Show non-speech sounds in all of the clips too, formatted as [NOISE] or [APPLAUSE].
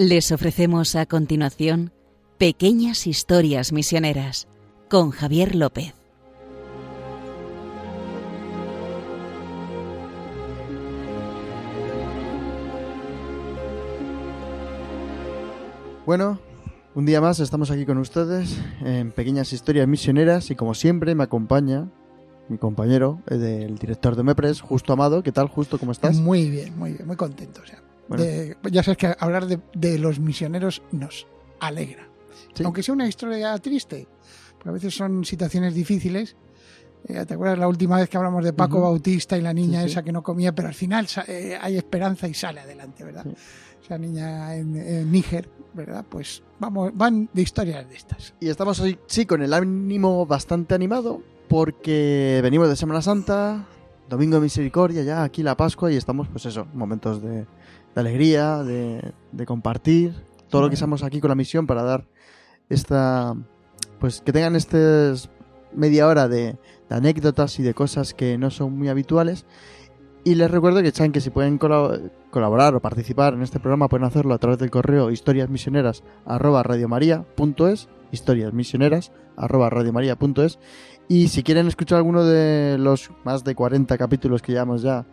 Les ofrecemos a continuación Pequeñas Historias Misioneras con Javier López. Bueno, un día más estamos aquí con ustedes en Pequeñas Historias Misioneras y como siempre me acompaña mi compañero, el del director de MEPRES, Justo Amado. ¿Qué tal, Justo? ¿Cómo estás? Muy bien, muy bien, muy contento. O sea, Bueno. de- ya sabes que hablar de, de los misioneros nos alegra. Sí. Aunque sea una historia triste, porque a veces son situaciones difíciles. Eh, ¿Te acuerdas la última vez que hablamos de Paco Ujú. Bautista y la niña Sí, sí. esa que no comía, pero al final eh, hay esperanza y sale adelante, ¿verdad? Sí. Esa niña en, en Níger, ¿verdad? Pues vamos, van de historias de estas. Y estamos hoy, sí, con el ánimo bastante animado porque venimos de Semana Santa, Domingo de Misericordia, ya aquí la Pascua y estamos, pues eso, momentos de, de alegría, de, de compartir todo lo que estamos aquí con la misión para dar esta, pues que tengan este media hora de, de anécdotas y de cosas que no son muy habituales. Y les recuerdo que saben que si pueden colab- colaborar o participar en este programa pueden hacerlo a través del correo historiasmisioneras arroba radiomaria.es historiasmisioneras arroba radiomaria.es y si quieren escuchar alguno de los más de 40 capítulos que llevamos ya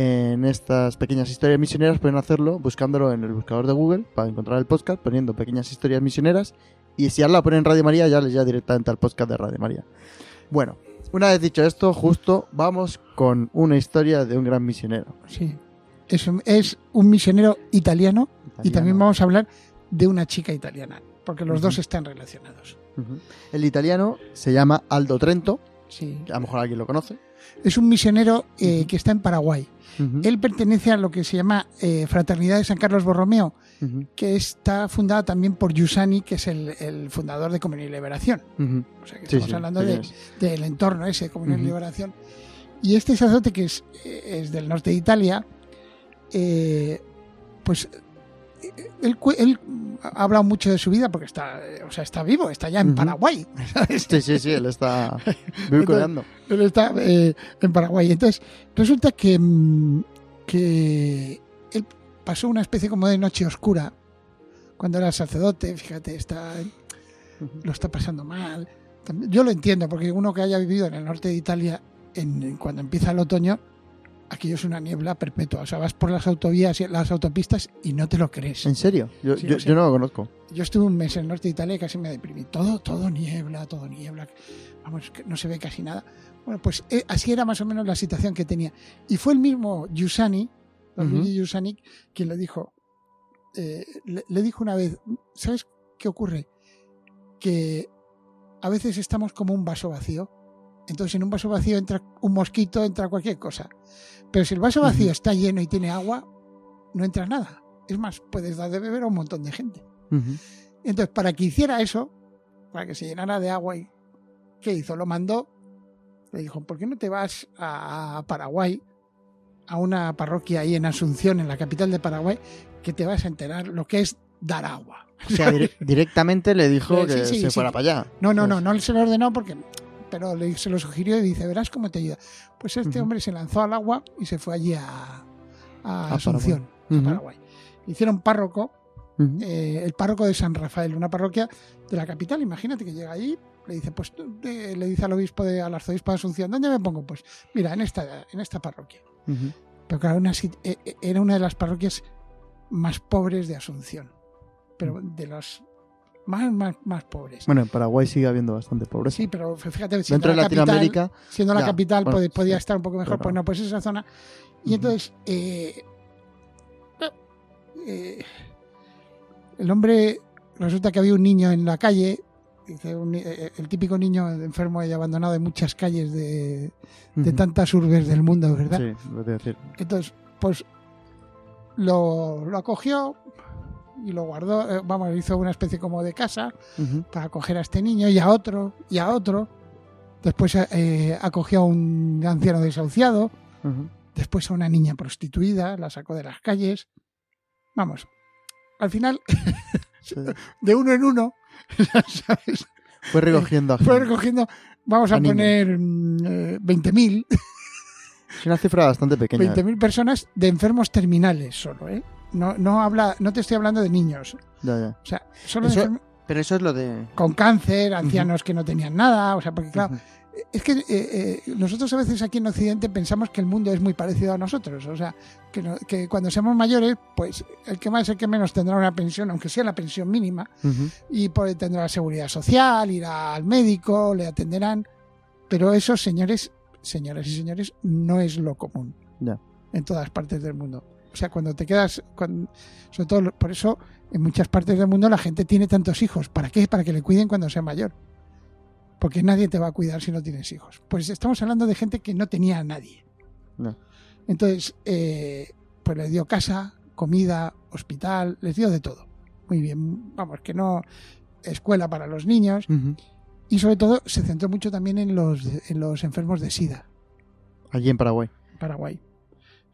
en estas pequeñas historias misioneras pueden hacerlo buscándolo en el buscador de Google para encontrar el podcast poniendo pequeñas historias misioneras y si al lado ponen Radio María ya les llega directamente al podcast de Radio María. Bueno, una vez dicho esto, justo vamos con una historia de un gran misionero. Sí. Es, un- es un misionero italiano, y también vamos a hablar de una chica italiana, porque los dos están relacionados. El italiano se llama Aldo Trento, Sí. a lo mejor alguien lo conoce. Es un misionero eh, que está en Paraguay. Él pertenece a lo que se llama eh, Fraternidad de San Carlos Borromeo, que está fundada también por Yusani, que es el, el fundador de Comunión y Liberación. O sea que Sí, estamos sí, hablando de- del entorno ese de Comunión y. Liberación. Y este sacerdote, que es, eh, es del norte de Italia, eh, pues él, él ha hablado mucho de su vida porque está, o sea, está vivo, está ya en. Paraguay. ¿sabes? Sí, sí, sí, él está [LAUGHS] vinculando. Él está eh, en Paraguay. Entonces, resulta que, mm, que él pasó una especie como de noche oscura cuando era sacerdote. Fíjate, está, lo está pasando mal. Yo lo entiendo, porque uno que haya vivido en el norte de Italia, en, cuando empieza el otoño, aquello es una niebla perpetua. O sea, vas por las autovías, y las autopistas y no te lo crees. ¿En serio? Yo, Sí, yo, o sea- yo no lo conozco. Yo estuve un mes en el norte de Italia y casi me deprimí. Todo, todo niebla, todo niebla. Vamos, que no se ve casi nada. Bueno, pues eh, así era más o menos la situación que tenía. Y fue el mismo Yusani. Luigi Yusani, quien le dijo, eh, le, le dijo una vez, ¿sabes qué ocurre? Que a veces estamos como un vaso vacío. Entonces en un vaso vacío entra un mosquito, entra cualquier cosa. Pero si el vaso vacío está lleno y tiene agua, no entra nada. Es más, puedes dar de beber a un montón de gente. Entonces, para que hiciera eso, para que se llenara de agua, y ¿qué hizo? Lo mandó, le dijo, ¿por qué no te vas a Paraguay, a una parroquia ahí en Asunción, en la capital de Paraguay, que te vas a enterar lo que es dar agua? O sea, dire- [LAUGHS] directamente le dijo Sí, que sí, se sí. fuera para allá. No, no, Pues, no, no se lo ordenó porque, pero le, se lo sugirió y dice, verás cómo te ayuda. Pues este hombre se lanzó al agua y se fue allí a, a A Asunción, Ujú. a Paraguay. Hicieron párroco eh, el párroco de San Rafael, una parroquia de la capital. Imagínate que llega allí, le dice, pues eh, le dice al obispo de, al arzobispo de Asunción, ¿dónde me pongo? Pues mira, en esta, en esta parroquia. Pero claro, una eh, eh, era una de las parroquias más pobres de Asunción, pero de las más, más, más pobres. Bueno, en Paraguay sigue habiendo bastante pobreza. Sí, pero fíjate, siendo Dentro de la capital, la bueno, pod- podía sí, estar un poco mejor, pues no. pues esa zona. Y entonces, eh, eh, el hombre, resulta que había un niño en la calle, un eh, el típico niño enfermo y abandonado en muchas calles de, de tantas urbes del mundo, ¿verdad? Sí, lo voy a decir. Entonces, pues lo, lo acogió y lo guardó, eh, vamos, hizo una especie como de casa para acoger a este niño y a otro y a otro. Después eh, acogió a un anciano desahuciado, después a una niña prostituida, la sacó de las calles. Vamos, al final, [LAUGHS] Sí. de uno en uno, [LAUGHS] ¿sabes? Fue recogiendo a Fue recogiendo, vamos a, poner mm, eh, 20.000 Es una cifra bastante pequeña. 20.000 personas de enfermos terminales solo, ¿eh? No, no habla, no te estoy hablando de niños. O sea, solo de Eso- Pero eso es lo de... con cáncer, ancianos que no tenían nada, o sea, porque claro, es que eh, eh, nosotros a veces aquí en Occidente pensamos que el mundo es muy parecido a nosotros, o sea, que, no- que cuando seamos mayores, pues el que más, el que menos tendrá una pensión, aunque sea la pensión mínima, y pues, tendrá la seguridad social, irá al médico, le atenderán, pero eso, señores, señoras y señores, no es lo común en todas partes del mundo. O sea, cuando te quedas, cuando- sobre todo por eso en muchas partes del mundo la gente tiene tantos hijos. ¿Para qué? Para que le cuiden cuando sea mayor. Porque nadie te va a cuidar si no tienes hijos. Pues estamos hablando de gente que no tenía a nadie. No. Entonces, eh, pues les dio casa, comida, hospital, les dio de todo. Muy bien, vamos, que no escuela para los niños Ujú. y sobre todo se centró mucho también en los, en los enfermos de SIDA, Allí en Paraguay. Paraguay.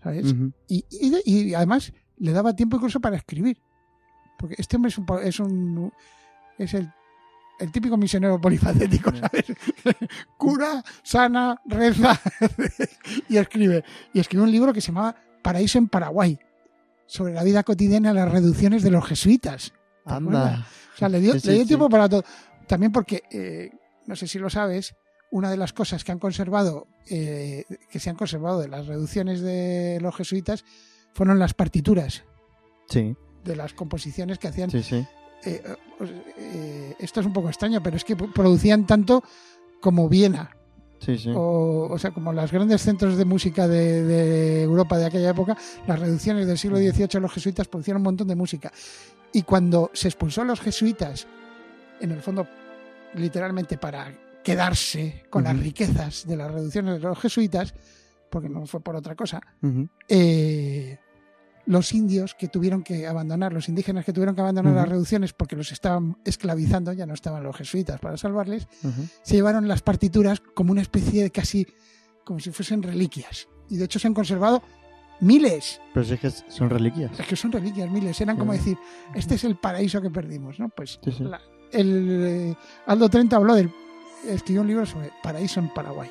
¿Sabes? Y, y de- y además le daba tiempo incluso para escribir. Porque este hombre es un, es un es el, el típico misionero polifacético, ¿sabes? [LAUGHS] Cura, sana, reza [LAUGHS] y escribe. Y escribe un libro que se llamaba Paraíso en Paraguay, sobre la vida cotidiana y las reducciones de los jesuitas. Anda. O sea, le dio, Sí, le dio sí. tiempo para todo. También porque, eh, no sé si lo sabes, una de las cosas que han conservado, eh, que se han conservado de las reducciones de los jesuitas, fueron las partituras Sí, de las composiciones que hacían. sí, sí. Eh, eh, eh, esto es un poco extraño, pero es que producían tanto como Viena, Sí, sí. o, o sea, como los grandes centros de música de, de Europa de aquella época, las reducciones del siglo XVIII los jesuitas producían un montón de música. Y cuando se expulsó a los jesuitas, en el fondo, literalmente para quedarse con las riquezas de las reducciones de los jesuitas, porque no fue por otra cosa, eh, los indios que tuvieron que abandonar, los indígenas que tuvieron que abandonar las reducciones porque los estaban esclavizando, ya no estaban los jesuitas para salvarles, se llevaron las partituras como una especie de casi, como si fuesen reliquias. Y de hecho se han conservado miles, Pero si es que son reliquias. es que son reliquias, miles. Eran como decir, este es el paraíso que perdimos, ¿no? Pues Sí, sí. la- el eh, Aldo Trenta habló del, escribió un libro sobre paraíso en Paraguay.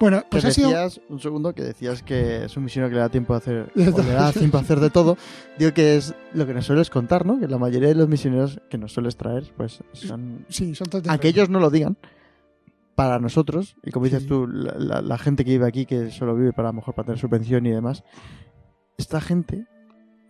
Bueno, pues ha sido... decías, un segundo, que decías que es un misionero que le da tiempo a hacer, o le da tiempo a hacer de todo. Digo que es lo que nos sueles contar, ¿no? Que la mayoría de los misioneros que nos sueles traer, pues son... Sí, son Aunque ellos no lo digan, para nosotros, y como dices Sí. tú, la, la- la gente que vive aquí, que solo vive para a lo mejor para tener su pensión y demás, esta gente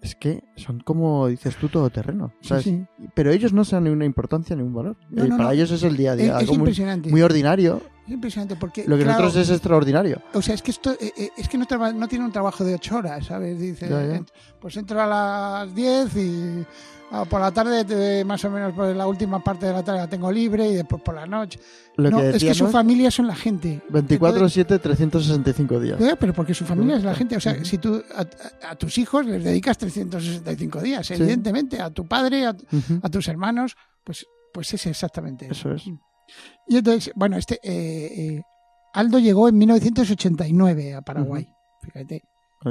es que son como dices tú, todoterreno. Sí, ¿sabes? sí. Pero ellos no se dan ninguna importancia, ningún valor. No, no, para no. ellos es el día a día, es algo muy, impresionante. muy ordinario. Es impresionante porque... Lo que claro, nosotros es extraordinario. O sea, es que esto eh, eh, es que no, traba- no tiene un trabajo de ocho horas, ¿sabes? Dice, Ya, ya. pues entro a las 10 y ah, por la tarde, te- más o menos por la última parte de la tarde la tengo libre y después por la noche. Lo no, que es que su familia son la gente. 24-7, 365 días. Eh, Pero porque su familia es la gente. O sea, si tú a, a- tus hijos les dedicas 365 días, evidentemente, a tu padre, a, Ujú. a tus hermanos, pues, pues es exactamente eso. Eso es. Y entonces, bueno, este eh, eh, Aldo llegó en 1989 a Paraguay, fíjate,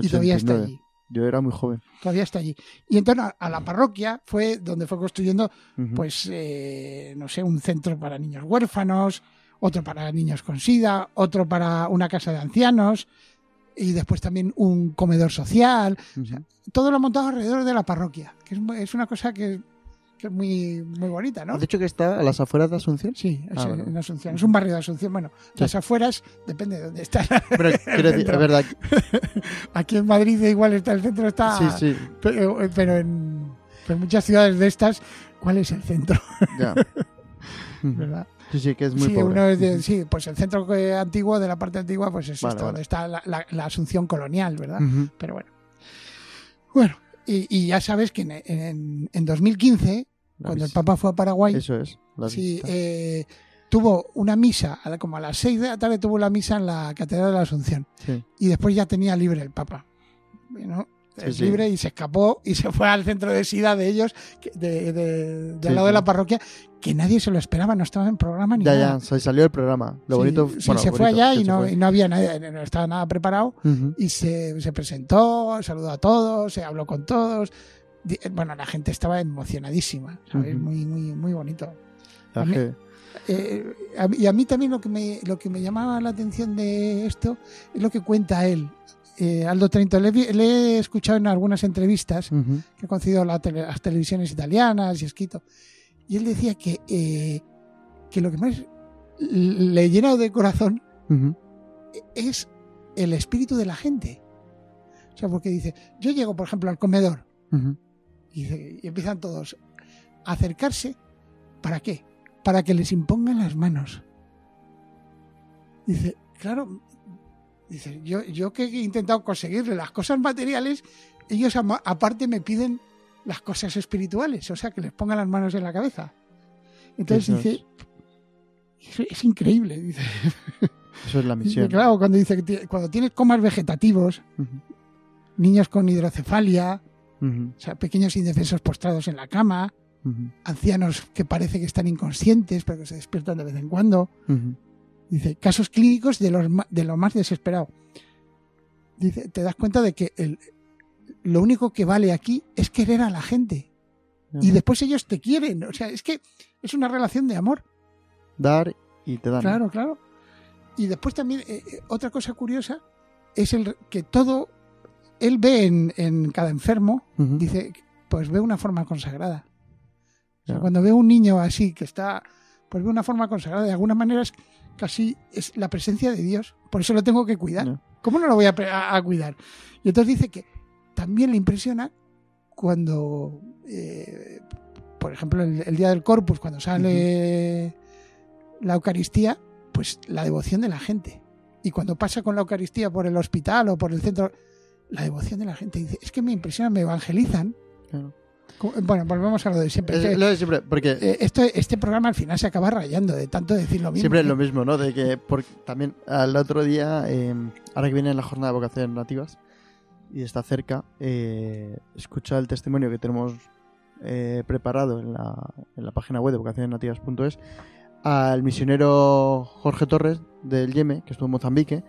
y todavía está 89. allí. Yo era muy joven. Todavía está allí. Y entonces a, a la parroquia fue donde fue construyendo, pues, eh, no sé, un centro para niños huérfanos, otro para niños con sida, otro para una casa de ancianos, y después también un comedor social. Todo lo montado alrededor de la parroquia, que es una cosa que, que es muy, muy bonita, ¿no? ¿Has dicho que está a las afueras de Asunción? Sí, es, Ah, bueno. en Asunción. Es un barrio de Asunción. Bueno, Sí. las afueras, depende de dónde está. [LAUGHS] Pero decir, es verdad. [LAUGHS] Aquí en Madrid igual está el centro, está. Sí, sí, Pero, pero en, pero en muchas ciudades de estas, ¿cuál es el centro? ya. [LAUGHS] ¿Verdad? Sí, sí, que es muy sí, pobre. uno es de- sí, pues el centro antiguo de la parte antigua, pues es Vale, esto, vale. donde está la, la- la Asunción colonial, ¿verdad? Pero bueno. Bueno, y, y ya sabes que en, en, en 2015, La cuando el. Papa fue a Paraguay, Eso es. la Sí, eh, tuvo una misa, como a las 6 de la tarde tuvo la misa en la Catedral de la Asunción. Sí. Y después ya tenía libre el Papa. Bueno, Sí, es sí. libre y se escapó y se fue al centro de SIDA de ellos, de, de- al lado de la parroquia, que nadie se lo esperaba, no estaba en programa ni Ya, nada. ya, se salió el programa. Lo bonito. bueno, se fue allá y no, y no había nadie, no estaba nada preparado. Y se, se presentó, saludó a todos, se habló con todos. Di- Bueno, la gente estaba emocionadísima, ¿sabes? Muy, muy, muy bonito. A mí- Eh, a- y a mí también lo que me lo que me llamaba la atención de esto es lo que cuenta él eh, Aldo Trento, le, he escuchado en algunas entrevistas que ha concedido la tele- las televisiones italianas y escrito. Y él decía que, eh, que lo que más le llena de corazón es el espíritu de la gente. O sea, porque dice, yo llego, por ejemplo, al comedor Ujú. y, dice- y empiezan todos a acercarse. ¿Para qué? Para que les impongan las manos. Dice, claro, dice, yo, yo que he intentado conseguirle las cosas materiales, ellos aparte me piden las cosas espirituales, o sea, que les pongan las manos en la cabeza. Entonces Eso dice, es, es increíble, dice. Eso es la [LAUGHS] misión. claro, cuando dice que cuando tienes comas vegetativos, niños con hidrocefalia, o sea, pequeños indefensos postrados en la cama, ancianos que parece que están inconscientes pero que se despiertan de vez en cuando. Dice, casos clínicos de, los, de lo más desesperado. Dice, te das cuenta de que el, lo único que vale aquí es querer a la gente. Y después ellos te quieren. O sea, es que es una relación de amor. Dar y te dan. Claro, claro. Y después también, eh, eh, otra cosa curiosa es el que todo, él ve en, en cada enfermo, dice, pues ve una forma consagrada. O sea, Ya. cuando ve un niño así que está, pues ve una forma consagrada. De alguna manera es casi es la presencia de Dios. Por eso lo tengo que cuidar. ¿Cómo no lo voy a, a- a cuidar? Y entonces dice que también le impresiona cuando, eh, por ejemplo, el, el día del Corpus, cuando sale la Eucaristía, pues la devoción de la gente. Y cuando pasa con la Eucaristía por el hospital o por el centro, la devoción de la gente. Dice, es que me impresiona, me evangelizan. Claro. Bueno, volvemos a lo de siempre. Es que, lo de siempre, porque eh, esto, este programa al final se acaba rayando de tanto decir lo mismo. siempre es lo mismo, ¿no? De que también al otro día, eh, ahora que viene la jornada de vocaciones nativas y está cerca, eh, escucha el testimonio que tenemos eh, preparado en la, en la página web de vocacionesnativas.es al misionero Jorge Torres del Yeme, que estuvo en Mozambique,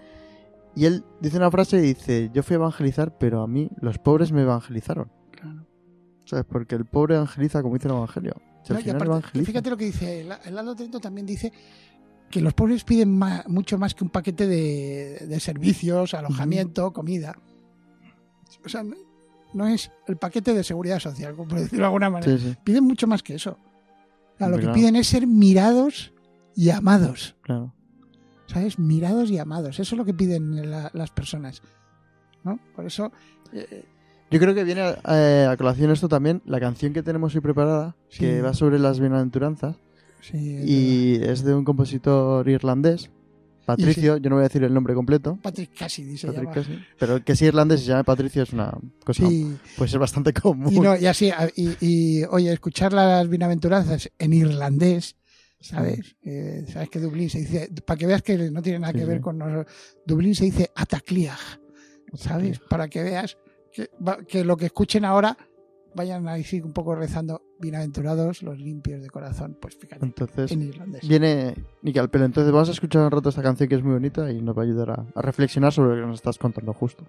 y él dice una frase y dice, yo fui a evangelizar, pero a mí los pobres me evangelizaron. ¿Sabes? Porque el pobre evangeliza como dice el Evangelio. Si al No, y final aparte, evangeliza. fíjate lo que dice el, el Aldo Trento también dice que los pobres piden mucho más que un paquete de, de servicios, alojamiento, comida. O sea, no, es el paquete de seguridad social, por decirlo de alguna manera. Sí, sí, Piden mucho más que eso. O sea, lo que piden es ser mirados y amados. claro. ¿Sabes? Mirados y amados. Eso es lo que piden la- las personas. ¿no? Por eso. eh, Yo creo que viene eh, a colación esto también, la canción que tenemos hoy preparada, Sí. que va sobre las bienaventuranzas, sí, es y es de un compositor irlandés, Patricio, yo no voy a decir el nombre completo. Patrick Cassidy se Patrick llama. Cassidy, pero que sea irlandés se llame Patricio es una cosa, Sí, puede ser bastante común. Y, no, y así, y, y, oye, escuchar las bienaventuranzas en irlandés, ¿sabes? Eh, ¿Sabes que Dublín se dice, para que veas que no tiene nada que ver con nosotros, Dublín se dice Atacliag, ¿sabes? Para que veas que, lo que escuchen ahora vayan a decir un poco rezando, bienaventurados los limpios de corazón, pues fíjate, Entonces, en irlandés. viene al pelo. Entonces vamos a escuchar un rato esta canción que es muy bonita y nos va a ayudar a, a reflexionar sobre lo que nos estás contando justo.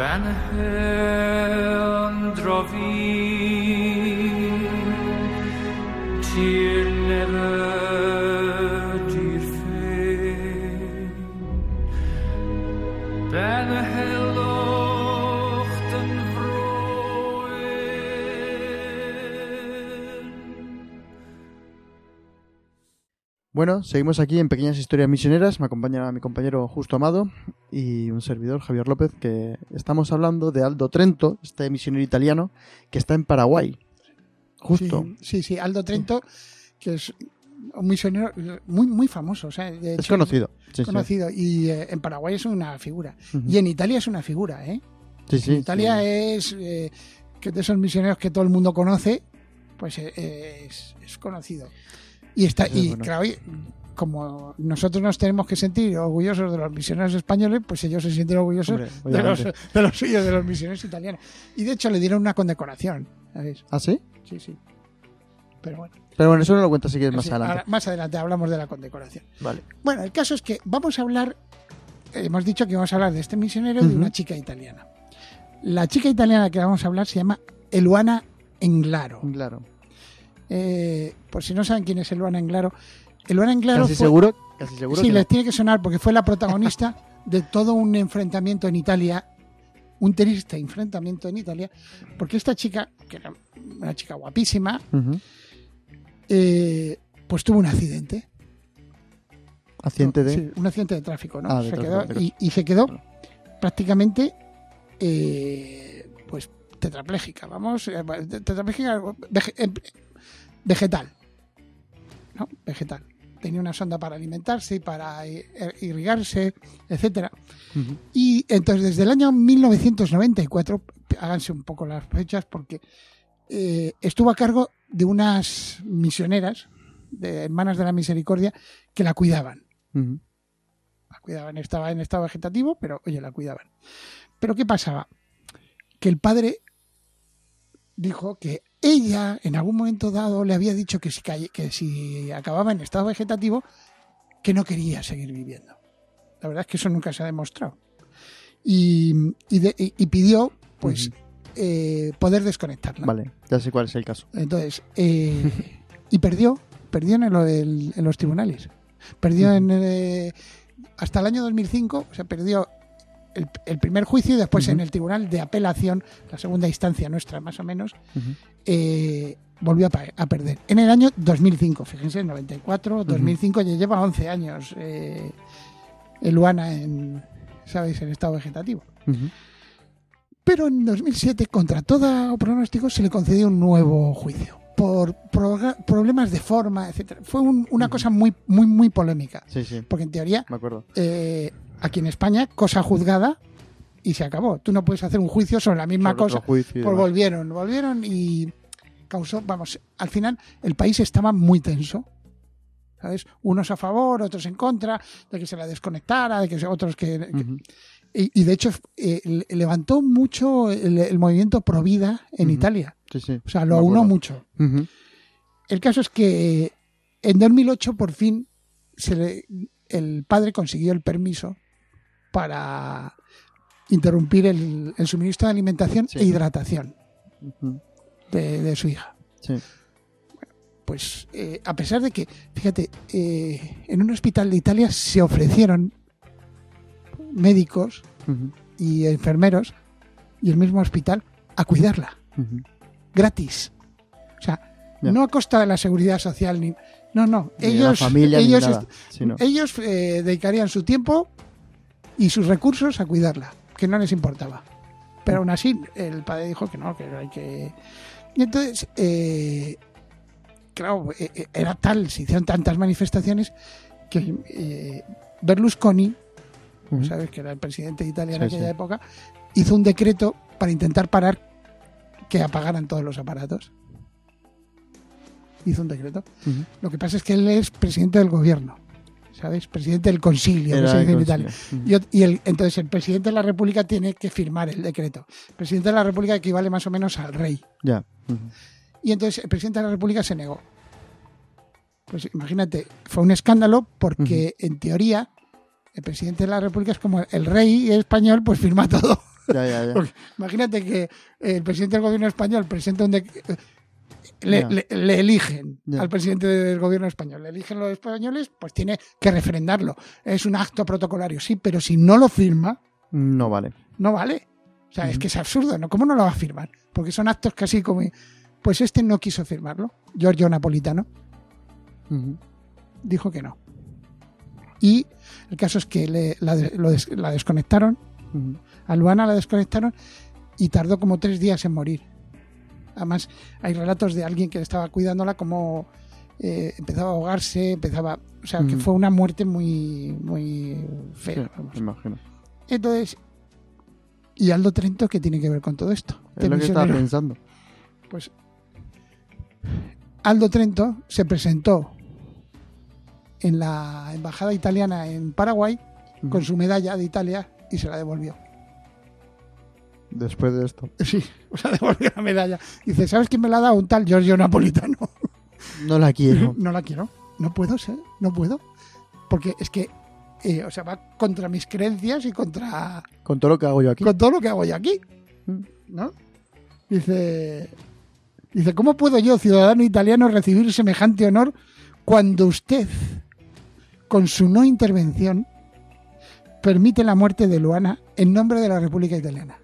Ben hem drovim Bueno, seguimos aquí en Pequeñas Historias Misioneras. Me acompaña mi compañero Justo Amado y un servidor, Javier López, que estamos hablando de Aldo Trento, este misionero italiano que está en Paraguay. Justo. Sí, sí, sí, Aldo Trento, que es un misionero muy, muy famoso. O sea, de Es conocido. Sí, sí. conocido. Y eh, en Paraguay es una figura. Y en Italia es una figura, ¿eh? Sí, sí, En Italia es eh, que de esos misioneros que todo el mundo conoce, pues eh, es, es conocido. Y está es y bueno. claro, como nosotros nos tenemos que sentir orgullosos de los misioneros españoles, pues ellos se sienten orgullosos Hombre, de, los, [LAUGHS] de los suyos, de los misioneros italianos. Y de hecho le dieron una condecoración, ¿sabes? ¿Ah, sí? Sí, sí. Pero bueno, Pero bueno, eso no lo cuento si quieres más sí, adelante. ahora- más adelante hablamos de la condecoración. Vale. Bueno, el caso es que vamos a hablar, eh, hemos dicho que vamos a hablar de este misionero y de una chica italiana. La chica italiana que vamos a hablar se llama Eluana Englaro. Claro. Eh, por si no saben quién es Eluana Englaro, Eluana Englaro Casi fue- seguro, casi seguro sí, que les no. tiene que sonar porque fue la protagonista de todo un enfrentamiento en Italia, un triste enfrentamiento en Italia, porque esta chica, que era una chica guapísima, eh, pues tuvo un accidente. Accidente de... Sí, un accidente de tráfico, ¿no? Ah, de Se tráfico, quedó- y se quedó prácticamente eh, pues tetrapléjica, vamos, eh, tetrapléjica em- vegetal, ¿no? Vegetal. Tenía una sonda para alimentarse y para eh, irrigarse, etcétera. Y entonces desde el año 1994, háganse un poco las fechas porque eh, estuvo a cargo de unas misioneras, de hermanas de la misericordia, que la cuidaban. La cuidaban, estaba en estado vegetativo, pero oye, la cuidaban. Pero ¿qué pasaba? Que el padre dijo que ella en algún momento dado le había dicho que si, que si acababa en estado vegetativo, que no quería seguir viviendo. La verdad es que eso nunca se ha demostrado. Y, y de- y- y pidió, pues, eh, poder desconectarla. Vale, ya sé cuál es el caso. Entonces, eh, y perdió, perdió en, del- en los tribunales. Perdió en, eh, hasta el año 2005, o sea, perdió el, el primer juicio y después en el tribunal de apelación, la segunda instancia nuestra más o menos, eh, volvió a, perder. En el año 2005, fíjense, 94, 2005, ya lleva 11 años eh, Luana en, ¿sabéis?, en estado vegetativo. Pero en 2007, contra todo pronóstico, se le concedió un nuevo juicio por problemas de forma, etcétera. Fue un- una cosa muy, muy, muy polémica, Sí, sí, porque en teoría, me acuerdo. eh, aquí en España, cosa juzgada y se acabó. Tú no puedes hacer un juicio sobre la misma Sobre cosa. juicio Pues volvieron, volvieron y causó, vamos, al final el país estaba muy tenso. ¿Sabes? Unos a favor, otros en contra, de que se la desconectara, de que otros que, y, y de hecho eh, le- levantó mucho el, el movimiento pro vida en. Italia. Sí, sí. O sea, lo aunó mucho. El caso es que en 2008 por fin se le- el padre consiguió el permiso para interrumpir el, el suministro de alimentación Sí. e hidratación de, de su hija. Sí. Pues eh, a pesar de que, fíjate, eh, en un hospital de Italia se ofrecieron médicos y enfermeros y el mismo hospital a cuidarla. Gratis. O sea, no a costa de la seguridad social ni no, no, ellos la familia ellos ni nada. est- Sí, no. ellos eh, dedicarían su tiempo y sus recursos a cuidarla, que no les importaba. Pero aún así el padre dijo que no, que hay que y entonces eh, claro, eh, era tal, se hicieron tantas manifestaciones que eh, Berlusconi Ujú. sabes que era el presidente de Italia en aquella sí. época, hizo un decreto para intentar parar que apagaran todos los aparatos. Hizo un decreto. Lo que pasa es que él es presidente del gobierno, ¿sabes? Presidente del concilio, que se dice en Italia. Y, el, entonces el presidente de la República tiene que firmar el decreto. El presidente de la República equivale más o menos al rey. Ya. Y entonces el presidente de la República se negó. Pues imagínate, fue un escándalo porque en teoría el presidente de la República es como el rey español, pues firma todo. Ya, ya, ya. [LAUGHS] Porque imagínate que el presidente del gobierno español presenta un dec- le, Ya. le- le eligen al presidente del gobierno español, le eligen los españoles, pues tiene que refrendarlo. Es un acto protocolario, sí, pero si no lo firma, No vale. no vale. O sea, es que es absurdo, ¿no? ¿Cómo no lo va a firmar? Porque son actos casi como... Pues este no quiso firmarlo, Giorgio Napolitano, dijo que no. Y el caso es que le- la, de- lo des- la desconectaron, a Luana la desconectaron y tardó como tres días en morir. Además, hay relatos de alguien que estaba cuidándola como eh, empezaba a ahogarse, empezaba... O sea, que Ujú. fue una muerte muy, muy fea. me imagino. Entonces, ¿y Aldo Trento qué tiene que ver con todo esto? Es lo que estaba pensando. Pues Aldo Trento se presentó en la embajada italiana en Paraguay con su medalla de Italia y se la devolvió. Después de esto. [LAUGHS] Sí, o sea, [LAUGHS] devolvió la medalla. Dice, ¿sabes quién me la ha dado? Un tal Giorgio Napolitano. [LAUGHS] No la quiero. No la quiero. No puedo ser, no puedo. Porque es que, eh, o sea, va contra mis creencias y contra Con todo lo que hago yo aquí. con todo lo que hago yo aquí. Mm. ¿No? Dice, dice, ¿cómo puedo yo, ciudadano italiano, recibir semejante honor cuando usted, con su no intervención, permite la muerte de Luana en nombre de la República Italiana?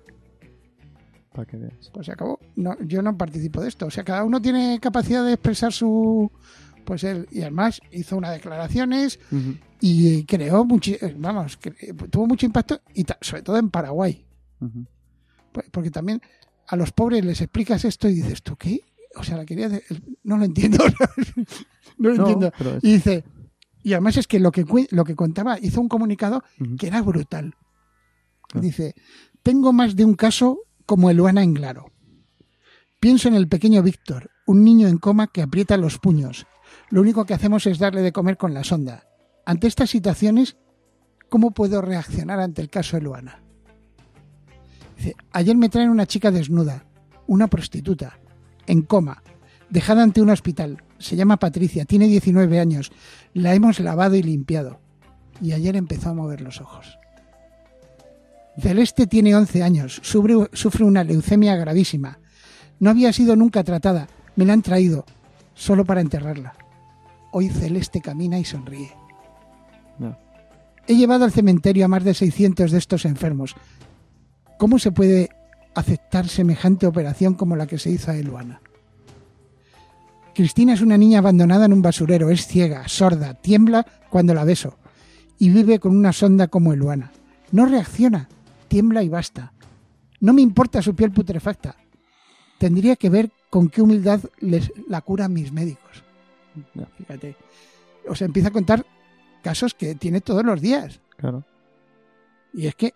Para que veas. Pues se acabó. No, yo no participo de esto. O sea, cada uno tiene capacidad de expresar su... Pues él, y además hizo unas declaraciones y creó mucho, vamos, que tuvo mucho impacto y sobre todo en Paraguay. Pues, Porque también a los pobres les explicas esto y dices, ¿tú qué? O sea, la quería de- no lo entiendo. [LAUGHS] no lo No, entiendo. es- Y dice, y además es que lo que, lo que contaba, hizo un comunicado que era brutal. Ah. Dice, tengo más de un caso como Eluana Englaro. Pienso en el pequeño Víctor, un niño en coma que aprieta los puños. Lo único que hacemos es darle de comer con la sonda. Ante estas situaciones, ¿cómo puedo reaccionar ante el caso de Luana? Dice, ayer me traen una chica desnuda, una prostituta, en coma, dejada ante un hospital. Se llama Patricia, tiene 19 años. La hemos lavado y limpiado. Y ayer empezó a mover los ojos. Celeste tiene 11 años, sufre, una leucemia gravísima. No había sido nunca tratada, me la han traído, solo para enterrarla. Hoy Celeste camina y sonríe. No. He llevado al cementerio a más de 600 de estos enfermos. ¿Cómo se puede aceptar semejante operación como la que se hizo a Eluana? Cristina es una niña abandonada en un basurero, es ciega, sorda, tiembla cuando la beso y vive con una sonda como Eluana. No reacciona, tiembla y basta. No me importa su piel putrefacta. Tendría que ver con qué humildad les la curan mis médicos. Fíjate. O sea, empieza a contar casos que tiene todos los días. Claro. Y es que,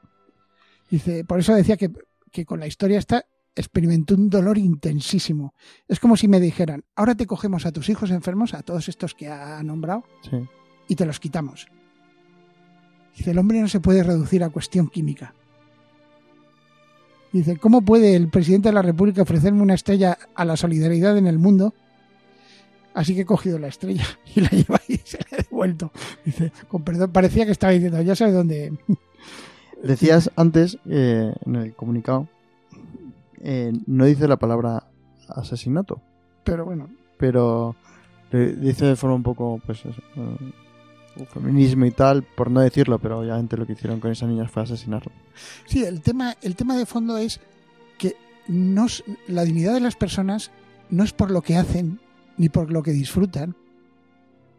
dice, por eso decía que, que con la historia esta experimentó un dolor intensísimo. Es como si me dijeran, ahora te cogemos a tus hijos enfermos, a todos estos que ha nombrado, Sí. y te los quitamos. Dice, el hombre no se puede reducir a cuestión química. Dice, ¿cómo puede el presidente de la República ofrecerme una estrella a la solidaridad en el mundo? Así que he cogido la estrella [LAUGHS] y la lleva y se la he devuelto. Dice, con perdón, parecía que estaba diciendo, ya sabes dónde. [LAUGHS] Decías antes, eh, en el comunicado, eh, no dice la palabra asesinato, Pero bueno, pero le dice de forma un poco, pues eso, eh, feminismo y tal, por no decirlo, pero obviamente lo que hicieron con esa niña fue asesinarla. Sí, el tema, el tema de fondo es que no la dignidad de las personas no es por lo que hacen ni por lo que disfrutan,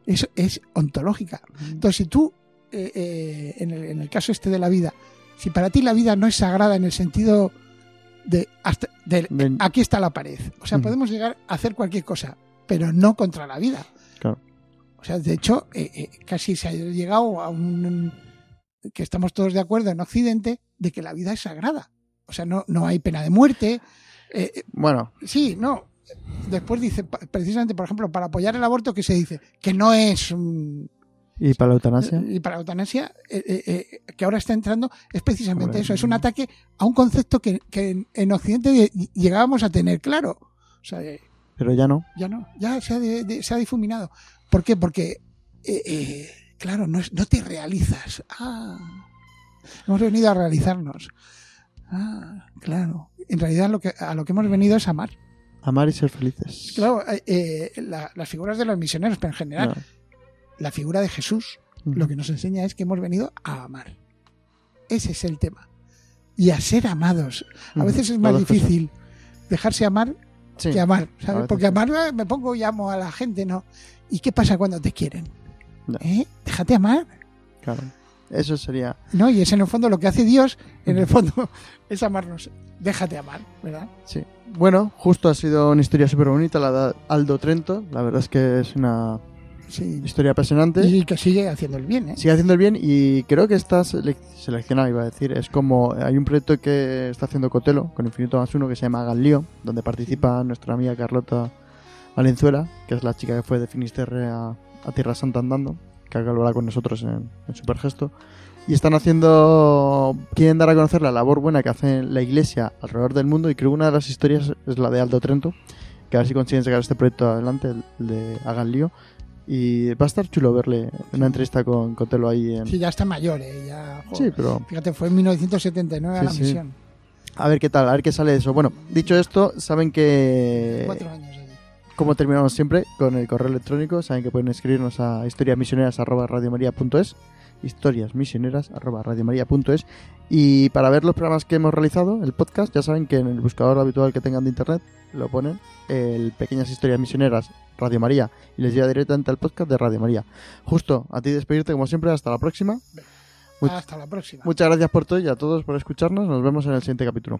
es, es ontológica. Entonces, si tú, eh, eh, en, el, en el caso este de la vida, si para ti la vida no es sagrada en el sentido de, hasta, de aquí está la pared, o sea, podemos llegar a hacer cualquier cosa, pero no contra la vida. Claro. O sea, de hecho, eh, eh, casi se ha llegado a un que estamos todos de acuerdo en Occidente de que la vida es sagrada. O sea, no, no hay pena de muerte. Eh, eh, Bueno, sí, no. Después dice, precisamente, por ejemplo, para apoyar el aborto, que se dice que no es ¿y para la eutanasia? y para la eutanasia, eh, eh, eh, que ahora está entrando, es precisamente Hombre, eso, es un ataque a un concepto que, que en, en Occidente lle- llegábamos a tener claro. O sea, Pero ya no. ya no, ya se ha, de- de- se ha difuminado. ¿Por qué? Porque, eh, eh, claro, no, te realizas. Ah, hemos venido a realizarnos. Ah, claro. En realidad lo que, a lo que hemos venido es amar. Amar y ser felices. Claro, eh, la- las figuras de los misioneros, pero en general, la figura de Jesús lo que nos enseña es que hemos venido a amar. Ese es el tema. Y a ser amados. A veces es más cosas. difícil dejarse amar Sí. que amar, a ¿sabes? Porque amar me pongo y amo a la gente, ¿no? ¿Y qué pasa cuando te quieren? ¿Eh? Déjate amar. Claro. Eso sería. ¿No? Y es en el fondo lo que hace Dios, en el fondo [LAUGHS] es amarnos. Déjate amar, ¿verdad? Sí. Bueno, justo ha sido una historia súper bonita, la de Aldo Trento. La verdad es que es una Sí. historia apasionante. Y que sigue haciendo el bien, ¿eh? Sigue haciendo el bien y creo que está selec- seleccionado, iba a decir. Es como. Hay un proyecto que está haciendo Cotelo con Infinito más uno que se llama Galío, donde participa nuestra amiga Carlota Valenzuela, que es la chica que fue de Finisterre a, a Tierra Santa andando, que hablará con nosotros en, en Supergesto. Y están haciendo. Quieren dar a conocer la labor buena que hace la iglesia alrededor del mundo. Y creo que una de las historias es la de Aldo Trento. que a ver si consiguen sacar este proyecto adelante, el, el de Hagan Lío. Y va a estar chulo verle una entrevista con Cotelo ahí en... Sí, ya está mayor, ¿eh? Ya, joder. Sí, pero Fíjate, fue en 1979 Sí, la sí. misión. a ver qué tal, a ver qué sale de eso. Bueno, dicho esto, saben que... Cuatro años allí. como terminamos siempre con el correo electrónico, saben que pueden escribirnos a historiasmisioneras@radiomaria.es, historiasmisioneras@radiomaria.es y para ver los programas que hemos realizado, el podcast, ya saben que en el buscador habitual que tengan de internet lo ponen el pequeñas historias misioneras Radio María y les lleva directamente al podcast de Radio María. Justo, a ti despedirte como siempre, hasta la próxima. Much- Hasta la próxima. Muchas gracias por todo y a todos por escucharnos. Nos vemos en el siguiente capítulo.